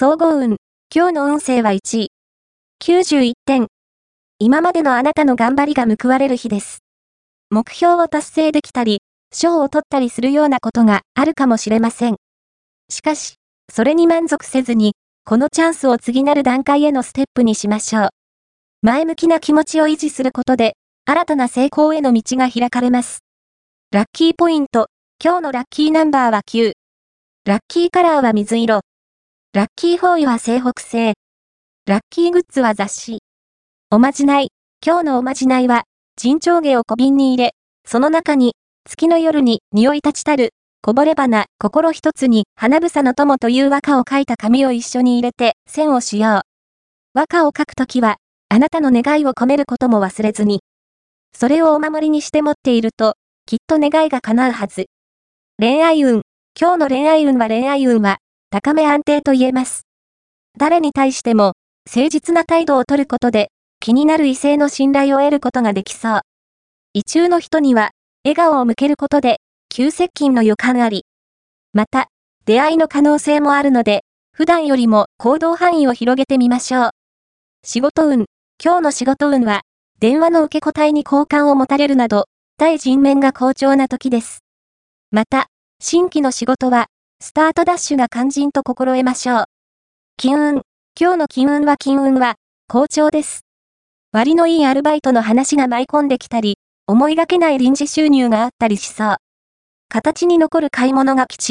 総合運。今日の運勢は1位。91点。今までのあなたの頑張りが報われる日です。目標を達成できたり、賞を取ったりするようなことがあるかもしれません。しかし、それに満足せずに、このチャンスを次なる段階へのステップにしましょう。前向きな気持ちを維持することで、新たな成功への道が開かれます。ラッキーポイント。今日のラッキーナンバーは9。ラッキーカラーは水色。ラッキーフォーイは西北西。ラッキーグッズは雑誌。おまじない。今日のおまじないは、沈丁毛を小瓶に入れ、その中に、月の夜に匂い立ちたる、こぼれ花、心一つに、花房の友という和歌を書いた紙を一緒に入れて、線をしよう。和歌を書くときは、あなたの願いを込めることも忘れずに。それをお守りにして持っていると、きっと願いが叶うはず。恋愛運。今日の恋愛運は恋愛運は、高め安定と言えます。誰に対しても、誠実な態度をとることで、気になる異性の信頼を得ることができそう。異中の人には、笑顔を向けることで、急接近の予感あり。また、出会いの可能性もあるので、普段よりも行動範囲を広げてみましょう。仕事運。今日の仕事運は、電話の受け答えに好感を持たれるなど、対人面が好調な時です。また、新規の仕事は、スタートダッシュが肝心と心得ましょう。金運。今日の金運は金運は、好調です。割のいいアルバイトの話が舞い込んできたり、思いがけない臨時収入があったりしそう。形に残る買い物が吉。